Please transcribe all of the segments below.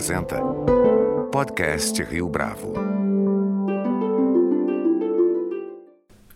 apresenta Podcast Rio Bravo.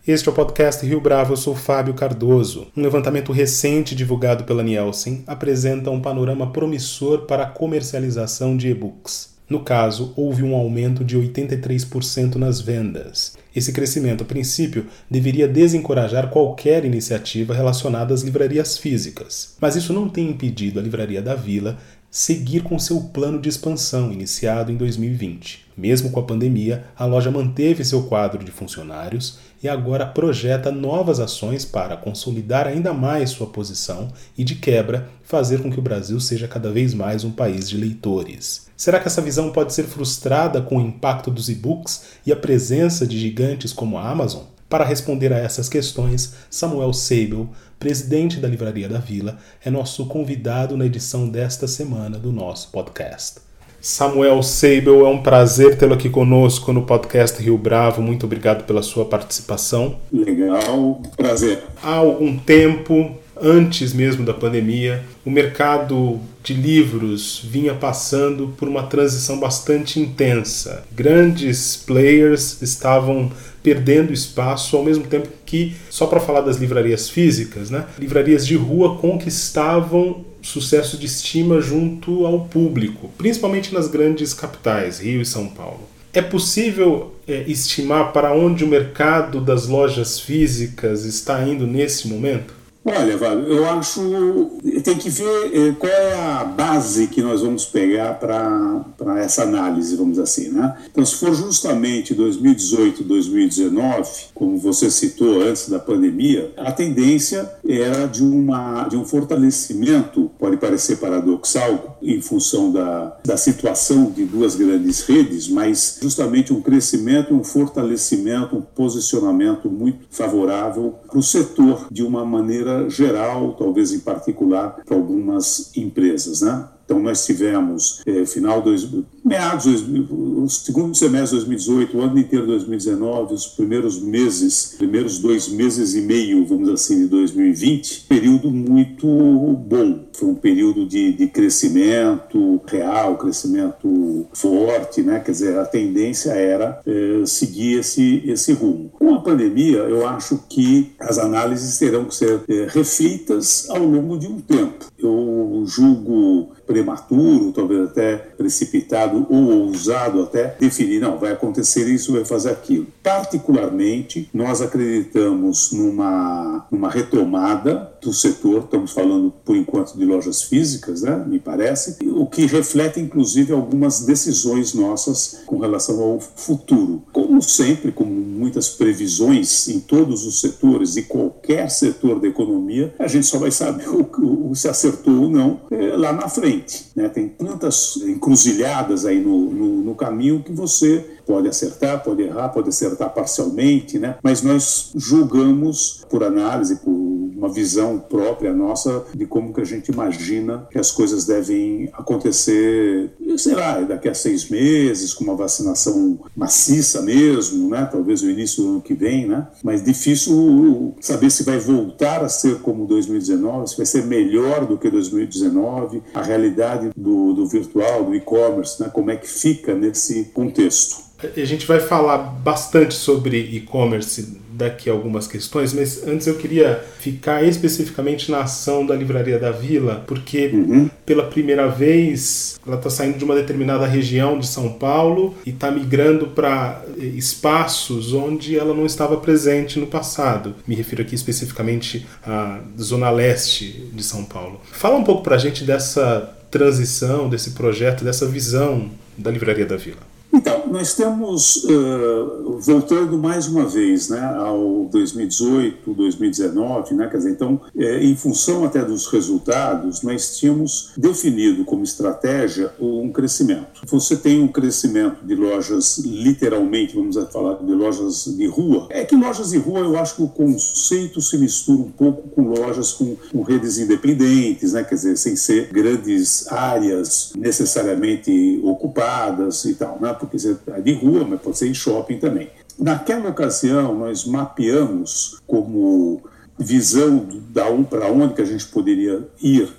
Este é o podcast Rio Bravo, eu sou Fábio Cardoso. Um levantamento recente divulgado pela Nielsen apresenta um panorama promissor para a comercialização de e-books. No caso, houve um aumento de 83% nas vendas. Esse crescimento, a princípio, deveria desencorajar qualquer iniciativa relacionada às livrarias físicas. Mas isso não tem impedido a Livraria da Vila seguir com seu plano de expansão iniciado em 2020. Mesmo com a pandemia, a loja manteve seu quadro de funcionários e agora projeta novas ações para consolidar ainda mais sua posição e, de quebra, fazer com que o Brasil seja cada vez mais um país de leitores. Será que essa visão pode ser frustrada com o impacto dos e-books e a presença de gigantes como a Amazon? Para responder a essas questões, Samuel Seibel, presidente da Livraria da Vila, é nosso convidado na edição desta semana do nosso podcast. Samuel Seibel, é um prazer tê-lo aqui conosco no podcast Rio Bravo. Muito obrigado pela sua participação. Legal, prazer. Há algum tempo, antes mesmo da pandemia, o mercado de livros vinha passando por uma transição bastante intensa. Grandes players estavam perdendo espaço ao mesmo tempo que, só para falar das livrarias físicas, né, livrarias de rua conquistavam sucesso de estima junto ao público, principalmente nas grandes capitais, Rio e São Paulo. É possível é, estimar para onde o mercado das lojas físicas está indo nesse momento? Olha, eu acho tem que ver eh, qual é a base que nós vamos pegar para essa análise, vamos assim, né? Então, se for justamente 2018, 2019, como você citou antes da pandemia, a tendência era de, uma, de um fortalecimento, pode parecer paradoxal, em função da, da situação de duas grandes redes, mas justamente um crescimento, um fortalecimento, um posicionamento muito favorável para o setor de uma maneira geral, talvez em particular para algumas empresas, né? Então, nós tivemos, eh, final dois, meados, o segundo semestre de 2018, o ano inteiro de 2019, os primeiros meses, primeiros dois meses e meio, vamos assim, de 2020, período muito bom. Foi um período de, de crescimento real, crescimento forte, né? Quer dizer, a tendência era eh, seguir esse, esse rumo. Com a pandemia, eu acho que as análises terão que ser eh, refeitas ao longo de um tempo. Eu julgo prematuro, talvez até precipitado ou ousado até definir, não, vai acontecer isso, vai fazer aquilo. Particularmente, nós acreditamos numa, numa retomada do setor, estamos falando por enquanto de lojas físicas, né, me parece, o que reflete inclusive algumas decisões nossas com relação ao futuro. Como sempre, como muitas previsões em todos os setores e qualquer setor da economia, a gente só vai saber o, o se acertou ou não é, lá na frente. Né? Tem tantas encruzilhadas aí no, no, no, caminho que você pode acertar, pode errar, pode acertar parcialmente, né? mas nós julgamos por análise, por uma visão própria nossa de como que a gente imagina que as coisas devem acontecer, sei lá, daqui a seis meses, com uma vacinação maciça mesmo, né? talvez o início do ano que vem, né? mas difícil saber se vai voltar a ser como 2019, se vai ser melhor do que 2019, a realidade do, do virtual, do e-commerce, né? como é que fica nesse contexto. A gente vai falar bastante sobre e-commerce daqui a algumas questões, mas antes eu queria ficar especificamente na ação da Livraria da Vila, porque uhum. pela primeira vez ela está saindo de uma determinada região de São Paulo e está migrando para eh, espaços onde ela não estava presente no passado. Me refiro aqui especificamente à Zona Leste de São Paulo. Fala um pouco para a gente dessa transição, desse projeto, dessa visão da Livraria da Vila. Então, nós temos, uh, voltando mais uma vez né, ao 2018, 2019, né, quer dizer, então, é, em função até dos resultados, nós tínhamos definido como estratégia um crescimento. Você tem um crescimento de lojas, literalmente, vamos falar de lojas de rua. É que lojas de rua, eu acho que o conceito se mistura um pouco com lojas com, com redes independentes, né, quer dizer, sem ser grandes áreas necessariamente ocupadas e tal, né, porque você de rua, mas pode ser em shopping também. Naquela ocasião, nós mapeamos como visão da um para onde que a gente poderia ir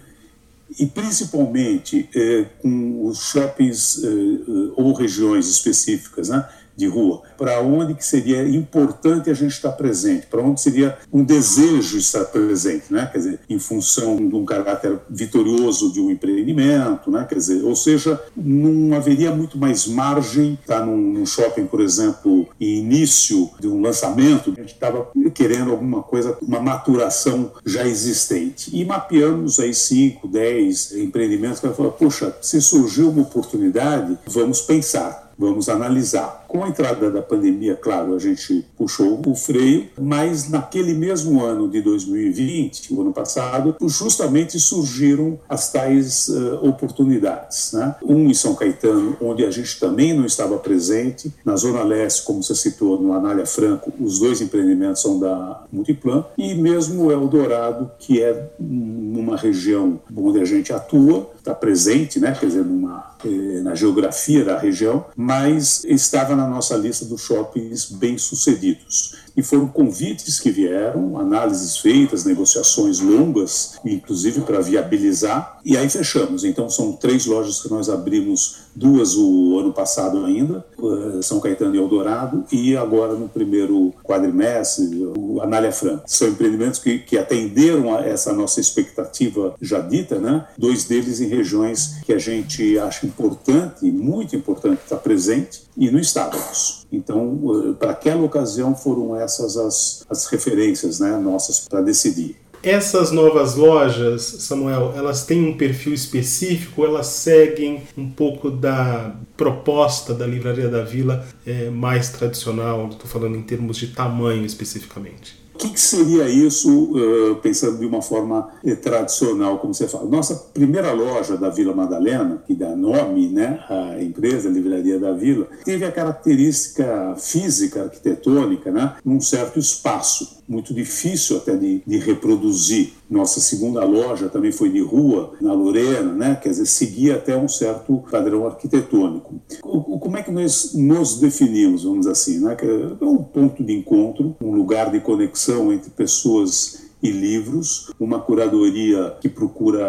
e principalmente eh, com os shoppings eh, eh ou regiões específicas, né? De rua, para onde que seria importante a gente estar presente, para onde seria um desejo estar presente, né? Quer dizer, em função de um caráter vitorioso de um empreendimento, né? Quer dizer, ou seja, não haveria muito mais margem estar tá num, num shopping, por exemplo, início de um lançamento, a gente estava querendo alguma coisa, uma maturação já existente. E mapeamos aí 5, 10 empreendimentos que falar, poxa, se surgiu uma oportunidade, vamos pensar vamos analisar. Com a entrada da pandemia, claro, a gente puxou o freio, mas naquele mesmo ano de 2020, o ano passado, justamente surgiram as tais uh, oportunidades. Né? Um em São Caetano, onde a gente também não estava presente, na Zona Leste, como você citou, no Anália Franco, os dois empreendimentos são da Multiplan, e mesmo o Eldorado, que é numa região onde a gente atua, está presente, né? quer dizer, numa, eh, na geografia da região, mas estava na nossa lista dos shoppings bem-sucedidos e foram convites que vieram, análises feitas, negociações longas, inclusive para viabilizar, e aí fechamos. Então são três lojas que nós abrimos, duas o ano passado ainda, eh, São Caetano e Eldorado, e agora no primeiro quadrimestre, o Anália Franca. São empreendimentos que, que atenderam a essa nossa expectativa já dita, né? Dois deles em regiões que a gente acha importante, muito importante estar presente, e não estávamos. Então, eh, para aquela ocasião foram essas as, as referências né, nossas para decidir. Essas novas lojas, Samuel, elas têm um perfil específico, elas seguem um pouco da proposta da Livraria da Vila é, mais tradicional, estou falando em termos de tamanho especificamente. O que, que, seria isso, uh, pensando de uma forma uh, tradicional, como você fala? Nossa primeira loja da Vila Madalena, que dá nome né, à empresa Livraria da Vila, teve a característica física, arquitetônica, né, num certo espaço muito difícil até de, de, reproduzir. Nossa segunda loja também foi de rua, na Lorena, né? quer dizer, seguia até um certo padrão arquitetônico. O, como é que nós nos definimos, vamos dizer assim? Né? É um ponto de encontro, um lugar de conexão entre pessoas e livros, uma curadoria que procura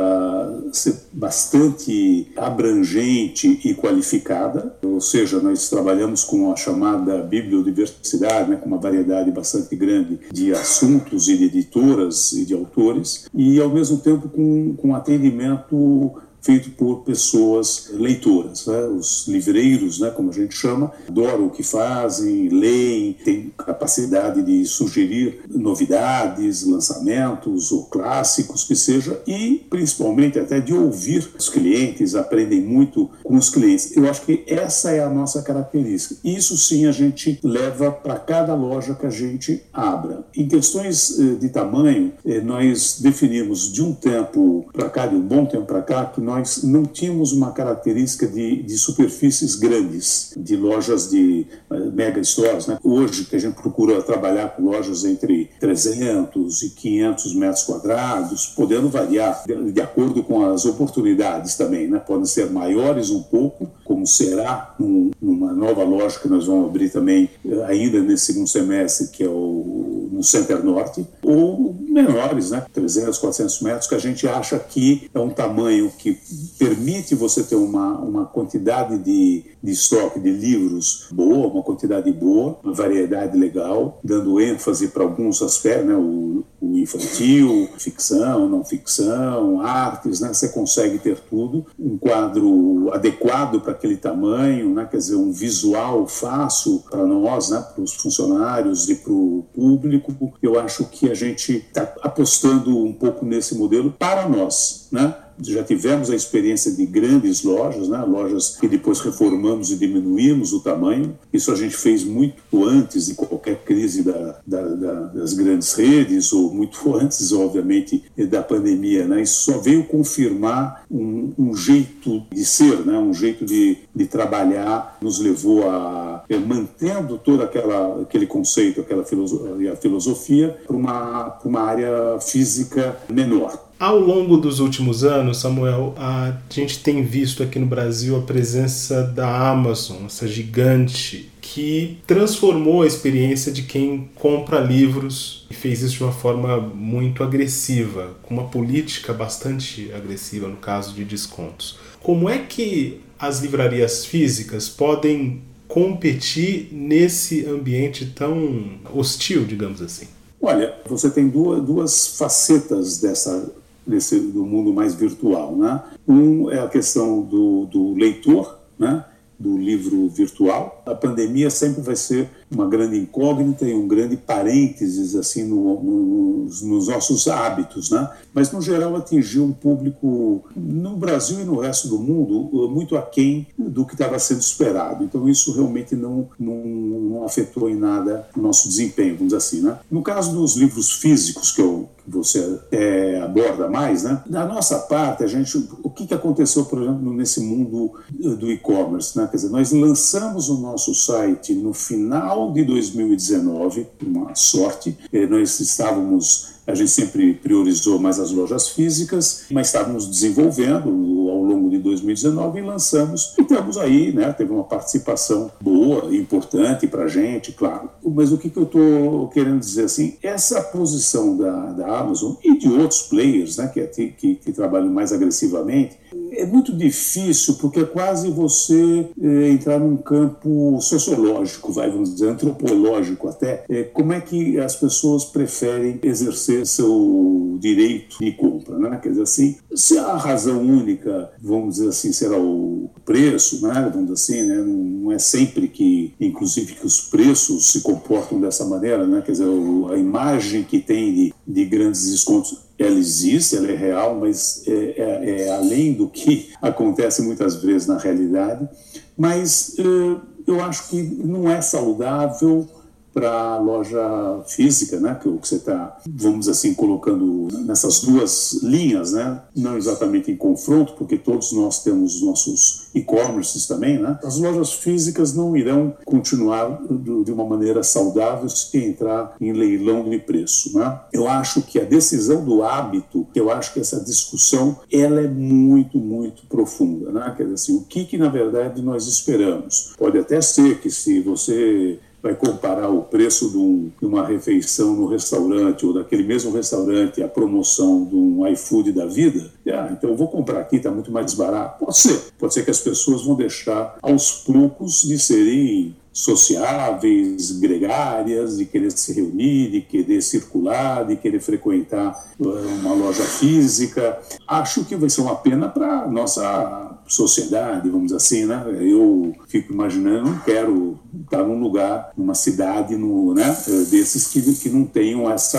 ser bastante abrangente e qualificada, ou seja, nós trabalhamos com a chamada bibliodiversidade, né, com uma variedade bastante grande de assuntos e de editoras e de autores, e ao mesmo tempo com, com atendimento feito por pessoas leitoras, né? os livreiros, né, como a gente chama, adoram o que fazem, leem, têm capacidade de sugerir novidades, lançamentos ou clássicos que seja, e principalmente até de ouvir os clientes, aprendem muito com os clientes. Eu acho que essa é a nossa característica. Isso sim a gente leva para cada loja que a gente abra. Em questões eh, de tamanho, eh, nós definimos de um tempo para cá, de um bom tempo para cá, que nós nós não tínhamos uma característica de, de superfícies grandes, de lojas de uh, mega stores. Né? Hoje, que a gente procura trabalhar com lojas entre 300 e 500 metros quadrados, podendo variar de, de acordo com as oportunidades também. Né? Podem ser maiores um pouco, como será num, numa nova loja que nós vamos abrir também uh, ainda nesse segundo semestre, que é o, no Center Norte, ou menores, né? 300, 400 metros, que a gente acha que é um tamanho que permite você ter uma, uma quantidade de, de estoque de livros boa, uma quantidade boa, uma variedade legal, dando ênfase para alguns aspectos, né? O, infantil, ficção, não ficção, artes, né? Você consegue ter tudo, um quadro adequado para aquele tamanho, né? Quer dizer, um visual fácil para nós, né? Para os funcionários e para o público. Eu acho que a gente está apostando um pouco nesse modelo para nós, né? Já tivemos a experiência de grandes lojas, né? lojas que depois reformamos e diminuímos o tamanho. Isso a gente fez muito antes de qualquer crise da, da, da, das grandes redes, ou muito antes, obviamente, da pandemia. Né? Isso só veio confirmar um, um jeito de ser, né? um jeito de, de trabalhar, nos levou a, é, mantendo todo aquela, aquele conceito, aquela filosofia, filosofia para uma, uma área física menor. Ao longo dos últimos anos, Samuel, a gente tem visto aqui no Brasil a presença da Amazon, essa gigante que transformou a experiência de quem compra livros e fez isso de uma forma muito agressiva, com uma política bastante agressiva no caso de descontos. Como é que as livrarias físicas podem competir nesse ambiente tão hostil, digamos assim? Olha, você tem duas, duas facetas dessa desse, do mundo mais virtual. Né? Um é a questão do, do leitor, né? do livro virtual. A pandemia sempre vai ser uma grande incógnita e um grande parênteses assim no, no, nos nossos hábitos, né? Mas no geral atingiu um público no Brasil e no resto do mundo muito aquém do que estava sendo esperado. Então isso realmente não, não, não afetou em nada o nosso desempenho, vamos dizer assim, né? No caso dos livros físicos que eu você é, aborda mais, né? Da nossa parte, a gente, o que, que aconteceu, por exemplo, nesse mundo do e-commerce, né? Quer dizer, nós lançamos o nosso site no final de 2019, uma sorte, nós estávamos a gente sempre priorizou mais as lojas físicas, mas estávamos desenvolvendo 2019 e lançamos. E estamos aí, né? Teve uma participação boa, importante para a gente, claro. Mas o que, que eu estou querendo dizer assim? Essa posição da, da Amazon e de outros players, né? Que, que, que trabalham mais agressivamente, é muito difícil porque é quase você é, entrar num campo sociológico, vai, vamos dizer, antropológico até. É, como é que as pessoas preferem exercer seu direito de compra, né? Quer dizer assim, se a razão única, vamos dizer assim, será o preço, né? Vamos dizer assim, né? Não é sempre que, inclusive, que os preços se comportam dessa maneira, né? Quer dizer, a imagem que tem de, de grandes descontos ela existe, ela é real, mas é, é, é, além do que acontece muitas vezes na realidade. Mas é, eu acho que não é saudável para a loja física, né, que, você está, vamos assim, colocando nessas duas linhas, né, não exatamente em confronto, porque todos nós temos nossos e-commerces também, né, as lojas físicas não irão continuar de uma maneira saudável se entrar em leilão de preço. Né. Eu acho que a decisão do hábito, eu acho que essa discussão, ela é muito, muito profunda, né, quer dizer assim, o que que na verdade nós esperamos? Pode até ser que se você vai comparar o preço de, um, de, uma refeição no restaurante ou daquele mesmo restaurante a promoção de um iFood da vida, ah, então eu vou comprar aqui, está muito mais barato. Pode ser. Pode ser que as pessoas vão deixar aos poucos de serem sociáveis, gregárias, de querer se reunir, de querer circular, de querer frequentar eh, uma loja física. Acho que vai ser uma pena para nossa sociedade, vamos assim, né? Eu fico imaginando, não quero estar num lugar, numa cidade, no, né, desses que, que não tenham essa,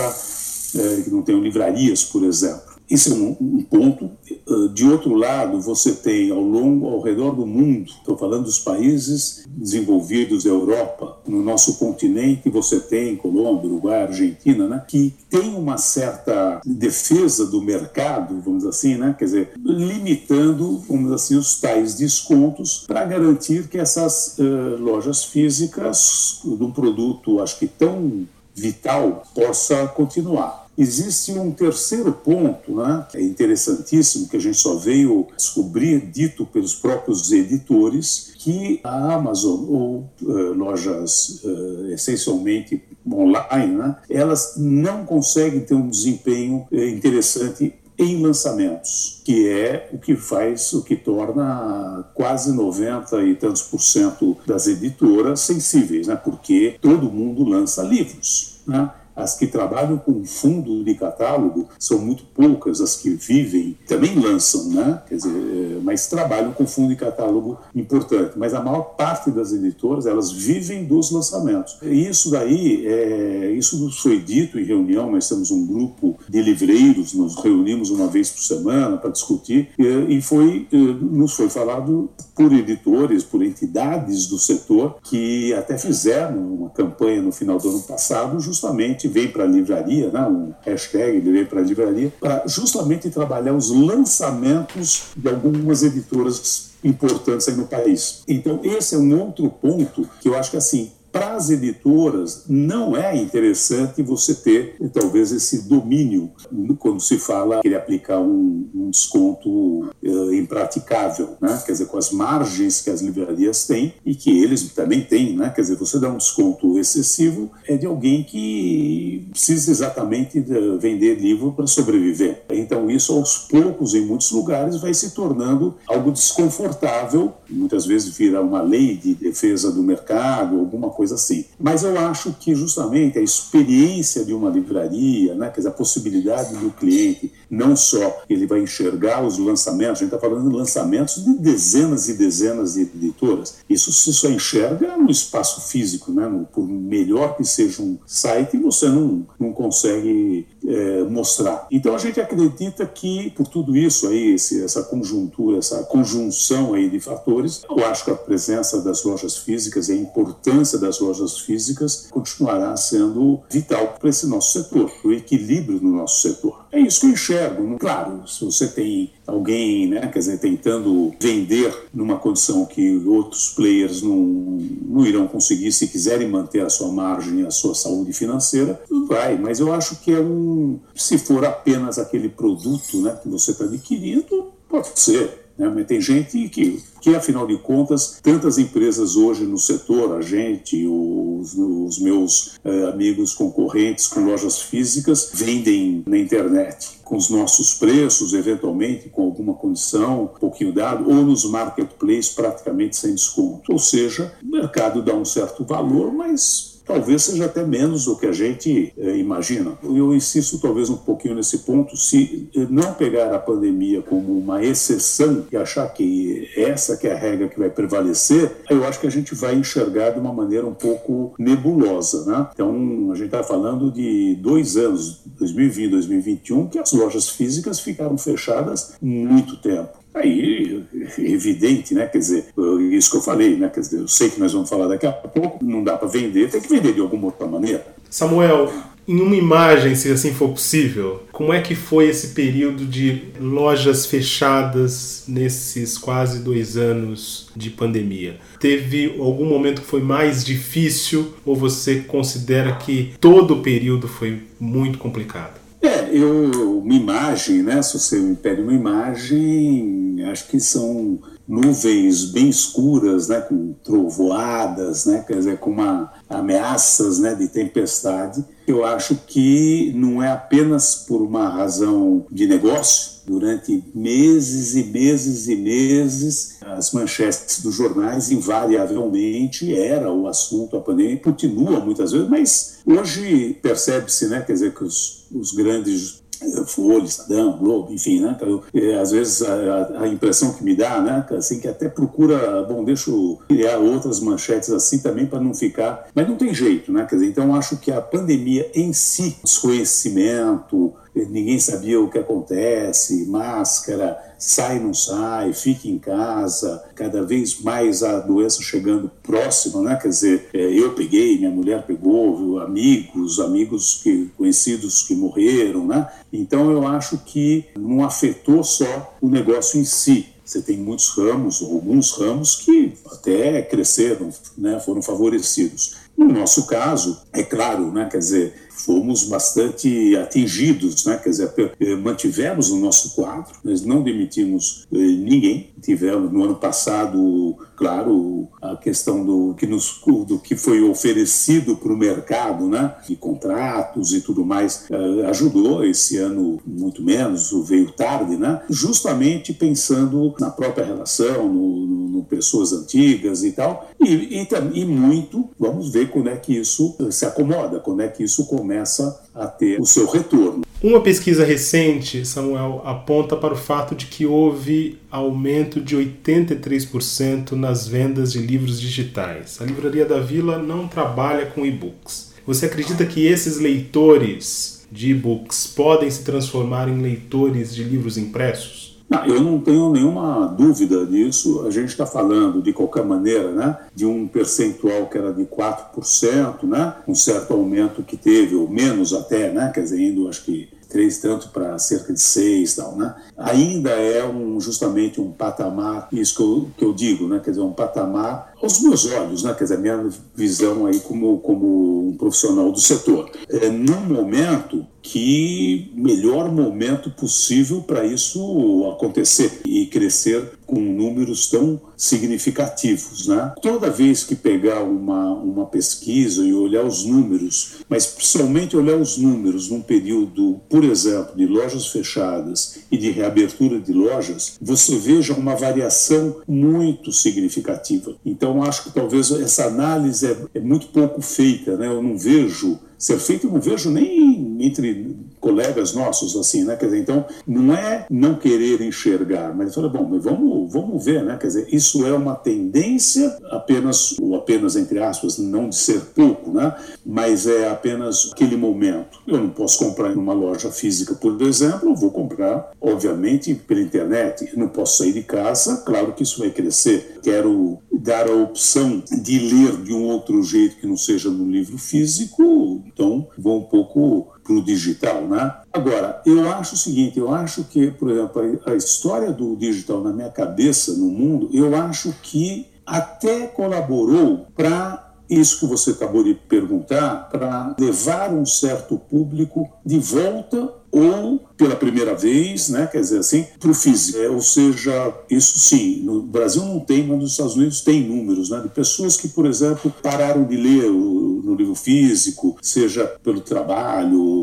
eh, que não tenham livrarias, por exemplo. Isso é um, um, ponto. Ah, de outro lado, você tem ao longo, ao redor do mundo, estou falando dos países desenvolvidos da Europa, no nosso continente, você tem Colômbia, Uruguai, Argentina, né, que tem uma certa defesa do mercado, vamos assim, né, quer dizer, limitando, vamos assim, os tais descontos para garantir que essas uh, lojas físicas de um produto, acho que tão vital, possa continuar. Existe um terceiro ponto, né, é interessantíssimo, que a gente só veio descobrir, dito pelos próprios editores, que a Amazon, ou uh, lojas uh, essencialmente online, né, elas não conseguem ter um desempenho uh, interessante em lançamentos, que é o que faz, o que torna quase 90 e tantos por cento das editoras sensíveis, né? porque todo mundo lança livros. Né? As que trabalham com fundo de catálogo são muito poucas, as que vivem também lançam, né? Quer dizer, é, mas trabalham com fundo de catálogo importante. Mas a maior parte das editoras elas vivem dos lançamentos. E isso daí, é, isso nos foi dito em reunião. Nós temos um grupo de livreiros, nos reunimos uma vez por semana para discutir e, e foi nos foi falado por editores, por entidades do setor que até fizeram uma campanha no final do ano passado justamente vem para a livraria, né, um hashtag ele vem para a livraria, para justamente trabalhar os lançamentos de algumas editoras importantes aí no país. Então, esse é um outro ponto que eu acho que, assim, para as editoras não é interessante você ter talvez esse domínio quando se fala que ele aplicar um, um desconto uh, impraticável, né? quer dizer, com as margens que as livrarias têm e que eles também têm, né? quer dizer, você dá um desconto excessivo é de alguém que precisa exatamente vender livro para sobreviver. Então isso aos poucos em muitos lugares vai se tornando algo desconfortável, muitas vezes vira uma lei de defesa do mercado, alguma coisa assim. Mas eu acho que justamente a experiência de uma livraria, né, quer dizer, a possibilidade do cliente não só ele vai enxergar os lançamentos, a gente está falando de lançamentos de dezenas e dezenas de editoras. Isso se só enxerga no espaço físico, né? por melhor que seja um site, você não, não consegue é, mostrar. Então a gente acredita que por tudo isso aí, esse, essa conjuntura, essa conjunção aí de fatores, eu acho que a presença das lojas físicas e a importância das lojas físicas continuará sendo vital para esse nosso setor, o equilíbrio no nosso setor. É isso que eu enxergo. Claro, se você tem alguém, né, quer dizer, tentando vender numa condição que outros players não, não irão conseguir se quiserem manter a sua margem, a sua saúde financeira, vai. Mas eu acho que é um, se for apenas aquele produto, né, que você está adquirindo, pode ser. Né? Mas tem gente que, que, afinal de contas, tantas empresas hoje no setor, a gente, os, os meus eh, amigos concorrentes com lojas físicas, vendem na internet com os nossos preços, eventualmente com alguma condição, um pouquinho dado, ou nos marketplaces praticamente sem desconto. Ou seja, o mercado dá um certo valor, mas talvez seja até menos do que a gente é, imagina. Eu insisto talvez um pouquinho nesse ponto, se não pegar a pandemia como uma exceção e achar que essa que é a regra que vai prevalecer, eu acho que a gente vai enxergar de uma maneira um pouco nebulosa, né? Então, a gente está falando de dois anos, 2020 2021, que as lojas físicas ficaram fechadas muito tempo. Aí, evidente, né? Quer dizer, isso que eu falei, né? Quer dizer, eu sei que nós vamos falar daqui a pouco, não dá para vender, tem que vender de alguma outra maneira. Samuel, em uma imagem, se assim for possível, como é que foi esse período de lojas fechadas nesses quase dois anos de pandemia? Teve algum momento que foi mais difícil ou você considera que todo o período foi muito complicado? É, eu, uma imagem, né? Se você me pede uma imagem, acho que são nuvens bem escuras, né? Com trovoadas, né? Quer dizer, com uma, ameaças, né? De tempestade. Eu acho que não é apenas por uma razão de negócio, durante meses e meses e meses, as manchetes dos jornais invariavelmente era o assunto, a pandemia continua muitas vezes, mas hoje percebe-se, né, quer dizer, que os, os grandes Folha, Estadão, Globo, enfim, né? Eu, eh, às vezes a, a, impressão que me dá, né? Assim, que até procura, bom, deixa eu criar outras manchetes assim também para não ficar. Mas não tem jeito, né? Quer dizer, então acho que a pandemia em si, desconhecimento, ninguém sabia o que acontece, máscara, sai, não sai, fica em casa, cada vez mais a doença chegando próxima, né? Quer dizer, é, eu peguei, minha mulher pegou, amigos, amigos que, conhecidos que morreram, né? Então eu acho que não afetou só o negócio em si, você tem muitos ramos, alguns ramos que até cresceram, né, foram favorecidos. No nosso caso, é claro, né, quer dizer, fomos bastante atingidos, né? quer dizer, eh, mantivemos o nosso quadro, nós não demitimos eh, ninguém, tivemos no ano passado, claro, a questão do que, nos, do que foi oferecido para o mercado, né? de contratos e tudo mais, eh, ajudou, esse ano muito menos, veio tarde, né? justamente pensando na própria relação, no, no, no pessoas antigas e tal, e, e, e muito, vamos ver quando é que isso se acomoda, quando é que isso começa começa a ter o seu retorno. Uma pesquisa recente, Samuel, aponta para o fato de que houve aumento de 83% nas vendas de livros digitais. A Livraria da Vila não trabalha com e-books. Você acredita que esses leitores de e-books podem se transformar em leitores de livros impressos? Não, eu não tenho nenhuma dúvida disso. A gente está falando, de qualquer maneira, né, de um percentual que era de 4%, né, um certo aumento que teve, ou menos até, né, quer dizer, indo acho que três tanto para cerca de seis tal, né? Ainda é um, justamente um patamar, isso que eu, que eu digo, né? Quer dizer, um patamar aos meus olhos, né? Quer dizer, a minha visão aí como, como um profissional do setor. É num momento que melhor momento possível para isso acontecer e crescer com números tão significativos. Né? Toda vez que pegar uma, uma pesquisa e olhar os números, mas principalmente olhar os números num período, por exemplo, de lojas fechadas e de reabertura de lojas, você veja uma variação muito significativa. Então, acho que talvez essa análise é, é muito pouco feita. Né? Eu não vejo ser feito, eu não vejo nem entre colegas nossos assim, né? Quer dizer, então não é não querer enxergar, mas fala, bom, vamos, vamos ver, né? Quer dizer, isso é uma tendência apenas ou apenas entre aspas, não de ser pouco, né? Mas é apenas aquele momento. Eu não posso comprar em uma loja física, por exemplo, eu vou comprar, obviamente, pela internet. Eu não posso sair de casa, claro que isso vai crescer. Quero dar a opção de ler de um outro jeito que não seja no livro físico, então vou um pouco para o digital, né? Agora, eu acho o seguinte, eu acho que, por exemplo, a história do digital na minha cabeça, no mundo, eu acho que até colaborou para isso que você acabou de perguntar, para levar um certo público de volta ou pela primeira vez, né, quer dizer assim, para o físico. É, ou seja, isso sim, no Brasil não tem, mas nos Estados Unidos tem números né, de pessoas que, por exemplo, pararam de ler o, no livro físico, seja pelo trabalho,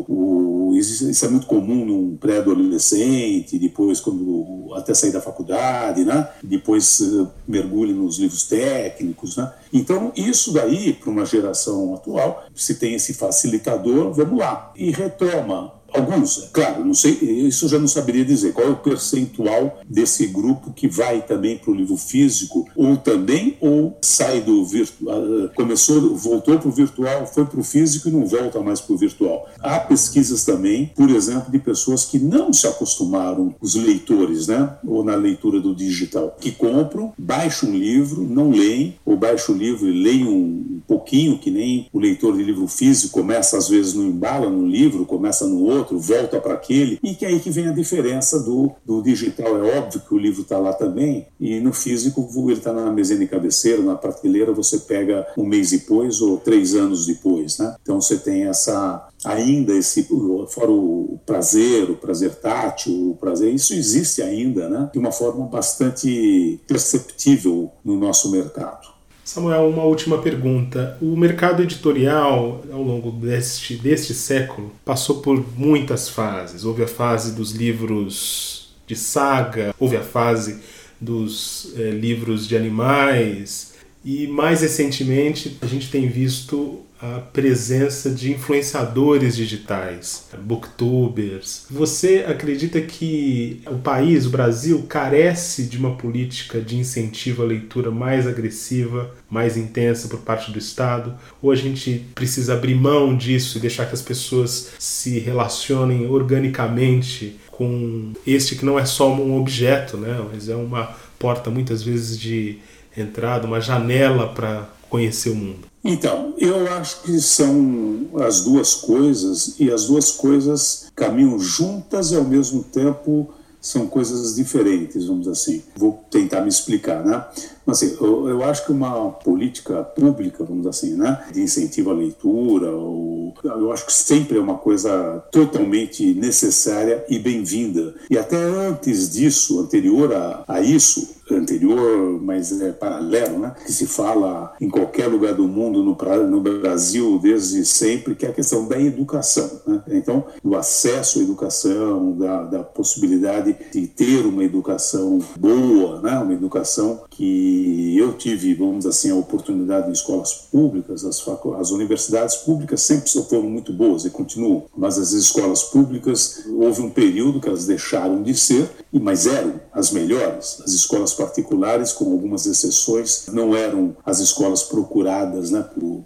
isso é muito comum num pré-adolescente, depois quando até sair da faculdade, né, depois uh, mergulhe nos livros técnicos. Né. Então, isso daí, para uma geração atual, se tem esse facilitador, vamos lá. E retoma Alguns, claro, não sei, isso eu já não saberia dizer. Qual é o percentual desse grupo que vai também para o livro físico, ou também, ou sai do virtual, ah, começou, voltou para o virtual, foi para o físico e não volta mais para o virtual. Há pesquisas também, por exemplo, de pessoas que não se acostumaram, os leitores, né, ou na leitura do digital, que compram, baixam um livro, não leem, ou baixam o livro e leem um pouquinho, que nem o leitor de livro físico começa às vezes no embala no livro, começa no outro outro, volta para aquele, e que é aí que vem a diferença do, do digital. É óbvio que o livro está lá também, e no físico ele está na mesinha de cabeceira, na prateleira, você pega um mês depois ou três anos depois. Né? Então você tem essa ainda esse fora o prazer, o prazer tátil, o prazer, isso existe ainda, né? De uma forma bastante perceptível no nosso mercado. Samuel, uma última pergunta. O mercado editorial, ao longo deste, deste século, passou por muitas fases. Houve a fase dos livros de saga, houve a fase dos é, livros de animais, e mais recentemente a gente tem visto a presença de influenciadores digitais, booktubers. Você acredita que o país, o Brasil, carece de uma política de incentivo à leitura mais agressiva, mais intensa por parte do Estado? Ou a gente precisa abrir mão disso e deixar que as pessoas se relacionem organicamente com este que não é só um objeto, né? mas é uma porta muitas vezes de entrada, uma janela para conhecer o mundo? Então, eu acho que são as duas coisas e as duas coisas caminham juntas e ao mesmo tempo são coisas diferentes, vamos assim. Vou tentar me explicar, né? Assim, eu, eu, acho que uma política pública, vamos assim, né, de incentivo à leitura, ou, eu acho que sempre é uma coisa totalmente necessária e bem-vinda. E até antes disso, anterior a, a isso, anterior, mas é paralelo, né? que se fala em qualquer lugar do mundo, no, no Brasil desde sempre, que é a questão da educação. Né? Então, do acesso à educação, da, da possibilidade de ter uma educação boa, né? uma educação que eu tive, vamos assim, a oportunidade em escolas públicas, as, as universidades públicas sempre foram muito boas e continuam, mas as escolas públicas, houve um período que elas deixaram de ser, mas eram as melhores. As escolas particulares, com algumas exceções, não eram as escolas procuradas né, por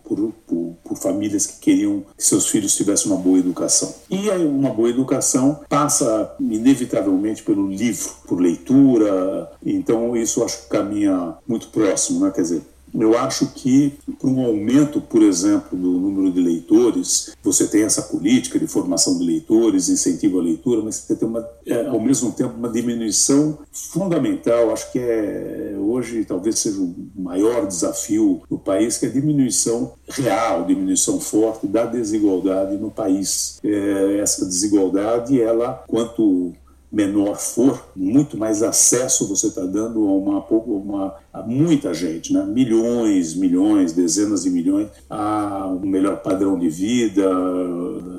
famílias que queriam que seus filhos tivessem uma boa educação. E uma boa educação passa inevitavelmente pelo livro, por leitura, então isso acho que caminha muito próximo, né? quer dizer, Eu acho que para um aumento, por exemplo, do número de leitores, você tem essa política de formação de leitores, incentivo à leitura, mas você tem uma, é, ao mesmo tempo uma diminuição fundamental, acho que é hoje talvez seja o maior desafio do país, que é a diminuição real, diminuição forte da desigualdade no país. É, essa desigualdade, ela, quanto menor for, muito mais acesso você está dando a, uma, uma, a muita gente, né? milhões, milhões, dezenas de milhões, a um melhor padrão de vida,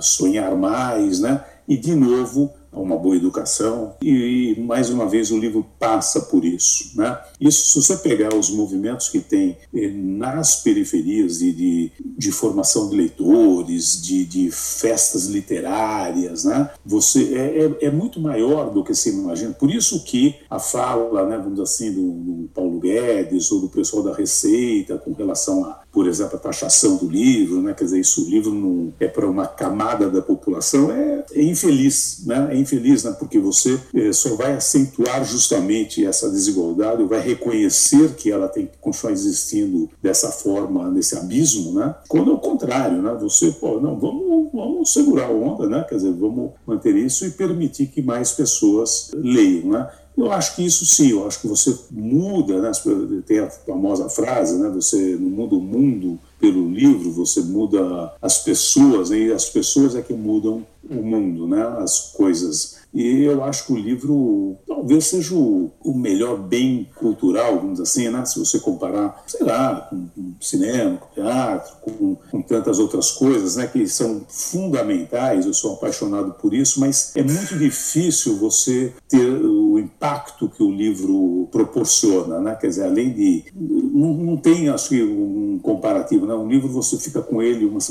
sonhar mais, né? E de novo uma boa educação e, e, mais uma vez o livro passa por isso, né? Isso se você pegar os movimentos que tem eh, nas periferias de, de, de, formação de leitores, de, de festas literárias, né? Você é, é, é, muito maior do que se imagina. Por isso que a fala, né, vamos dizer assim, do, do Paulo Guedes ou do pessoal da Receita com relação a por exemplo, a taxação do livro, né? quer dizer, isso o livro não é para uma camada da população, é, é infeliz, né? é infeliz, né? porque você é, só vai acentuar justamente essa desigualdade, vai reconhecer que ela tem que continuar existindo dessa forma, nesse abismo, né? quando é o contrário, né? você, pô, não, vamos, vamos segurar a onda, né? quer dizer, vamos manter isso e permitir que mais pessoas leiam, né? Eu acho que isso sim, eu acho que você muda, né? tem a famosa frase, né? você não muda o mundo pelo livro, você muda as pessoas, e as pessoas é que mudam o mundo, né? as coisas e eu acho que o livro talvez seja o, melhor bem cultural, vamos assim, né? se você comparar, sei lá, com, cinema, com teatro, com, com, tantas outras coisas né? que são fundamentais. Eu sou apaixonado por isso, mas é muito difícil você ter impacto que o livro proporciona. Né? Quer dizer, além de. Não, não tem, acho que, um comparativo. Né? Um livro você fica com ele umas,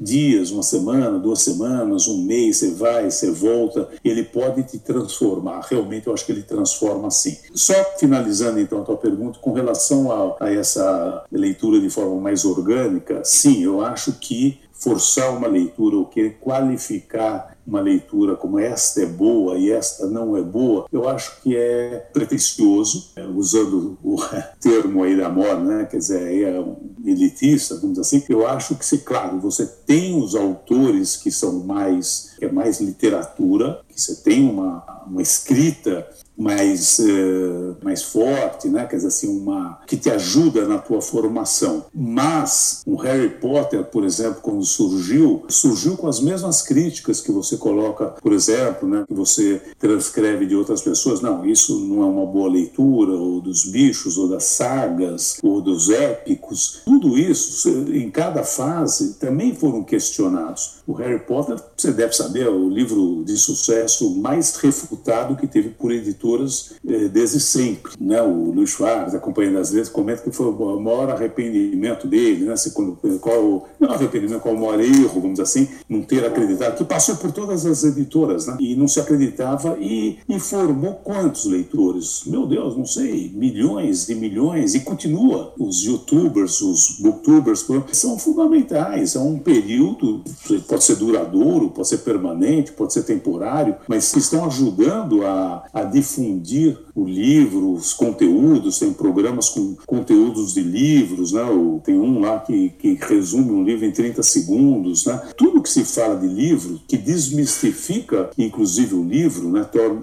dias, uma semana, duas semanas, um mês, você vai, você volta. Ele pode te transformar. Realmente, eu acho que ele transforma sim. Só finalizando então a tua pergunta, com relação a, a essa leitura de forma mais orgânica, sim, eu acho que forçar uma leitura ou querer qualificar uma leitura como esta é boa e esta não é boa, eu acho que é pretensioso, é, usando o termo aí da moda, né? quer dizer, é elitista, vamos dizer assim. Eu acho que, se, claro, você tem os autores que são mais, que é mais literatura, que você tem uma, uma escrita mais, uh, mais forte, né? quer dizer assim, uma, que te ajuda na tua formação. Mas o Harry Potter, por exemplo, quando surgiu, surgiu com as mesmas críticas que você coloca, por exemplo, né? que você transcreve de outras pessoas. Não, isso não é uma boa leitura, ou dos bichos, ou das sagas, ou dos épicos. Tudo isso, em cada fase, também foram questionados. O Harry Potter, você deve saber, é o livro de sucesso mais refutado que teve por editor editoras eh, desde sempre. Né? O Luiz Soares, a Companhia das Letras, comenta que foi o maior arrependimento dele, né? Se, qual, qual, não arrependimento, qual o maior erro, vamos dizer assim, não ter acreditado, que passou por todas as editoras né? e não se acreditava e, e formou quantos leitores? Meu Deus, não sei, milhões e milhões e continua. Os youtubers, os booktubers são fundamentais, é um período, pode ser duradouro, pode ser permanente, pode ser temporário, mas estão ajudando a, a difundir o livro, os conteúdos, tem programas com conteúdos de livros, né? tem um lá que, que resume um livro em 30 segundos. Né? Tudo que se fala de livro, que desmistifica, inclusive, o livro, né? Torna,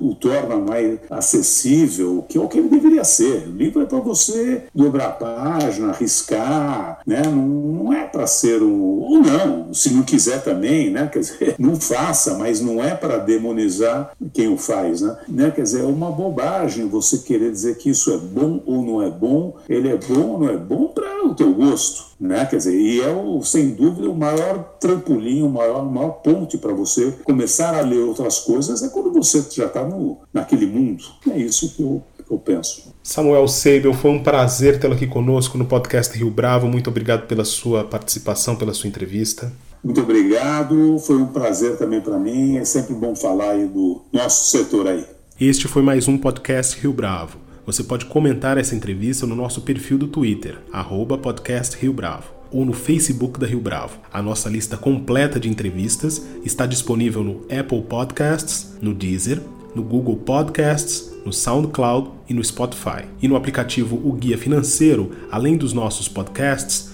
o torna mais acessível, que é o que ele deveria ser. O livro é para você dobrar a página, arriscar, né? não, não é para ser um. Ou não, se não quiser também, né? quer dizer, não faça, mas não é para demonizar quem o faz. Né? né? Quer dizer, é uma bobagem você querer dizer que isso é bom ou não é bom, ele é bom ou não é bom para o teu gosto. Né? Quer dizer, e é, o, sem dúvida, o maior trampolim, o maior, maior ponte para você começar a ler outras coisas é quando você já está naquele mundo. É isso que eu, que eu penso. Samuel Seibel, foi um prazer tê-lo aqui conosco no podcast Rio Bravo. Muito obrigado pela sua participação, pela sua entrevista. Muito obrigado, foi um prazer também para mim. É sempre bom falar aí do nosso setor aí. Este foi mais um podcast Rio Bravo. Você pode comentar essa entrevista no nosso perfil do Twitter, arroba podcast Rio Bravo, ou no Facebook da Rio Bravo. A nossa lista completa de entrevistas está disponível no Apple Podcasts, no Deezer, no Google Podcasts, no SoundCloud e no Spotify. E no aplicativo O Guia Financeiro, além dos nossos podcasts,